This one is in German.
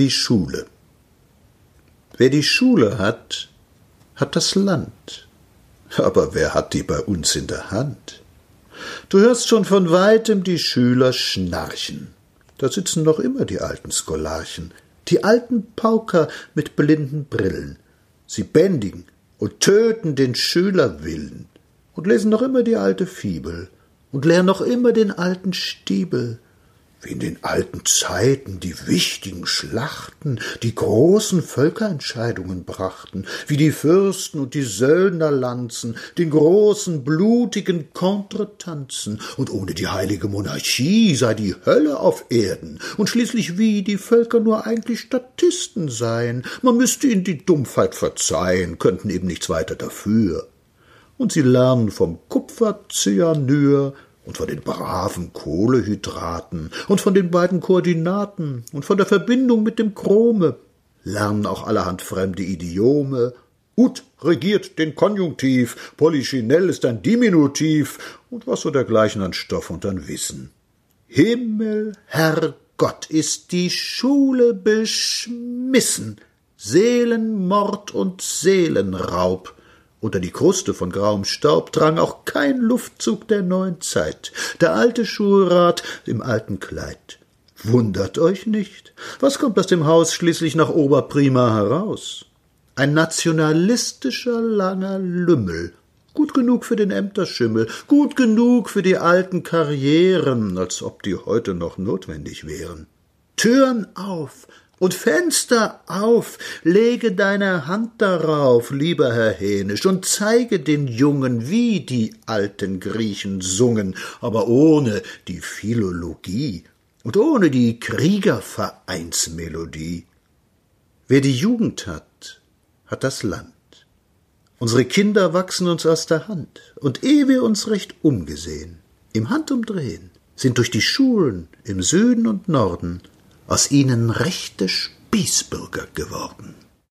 die Schule. Wer die Schule hat, hat das Land. Aber wer hat die bei uns in der Hand? Du hörst schon von weitem die Schüler schnarchen. Da sitzen noch immer die alten Scholarchen, die alten Pauker mit blinden Brillen. Sie bändigen und töten den Schülerwillen und lesen noch immer die alte Fibel und lehren noch immer den alten Stiebel wie in den alten Zeiten die wichtigen Schlachten, die großen Völkerentscheidungen brachten, wie die Fürsten und die Söldnerlanzen den großen blutigen Contre tanzen, und ohne die heilige Monarchie sei die Hölle auf Erden, und schließlich wie die Völker nur eigentlich Statisten seien, man müsste ihnen die Dumpfheit verzeihen, könnten eben nichts weiter dafür. Und sie lernen vom Kupfercyanur und von den braven Kohlehydraten und von den beiden Koordinaten und von der Verbindung mit dem Chrome, lernen auch allerhand fremde Idiome. Ut regiert den Konjunktiv, Polychinell ist ein Diminutiv und was so dergleichen an Stoff und an Wissen. Himmel, Herrgott, ist die Schule beschmissen. Seelenmord und Seelenraub. Unter die Kruste von grauem Staub drang auch kein Luftzug der neuen Zeit. Der alte Schulrat im alten Kleid. Wundert euch nicht. Was kommt aus dem Haus schließlich nach Oberprima heraus? Ein nationalistischer langer Lümmel. Gut genug für den Ämterschimmel, gut genug für die alten Karrieren, als ob die heute noch notwendig wären. Türen auf, und Fenster auf, lege deine Hand darauf, lieber Herr Hänisch, und zeige den Jungen, wie die alten Griechen sungen, aber ohne die Philologie und ohne die Kriegervereinsmelodie. Wer die Jugend hat, hat das Land. Unsere Kinder wachsen uns aus der Hand, und ehe wir uns recht umgesehen, im Handumdrehen, sind durch die Schulen im Süden und Norden aus ihnen rechte Spießbürger geworden.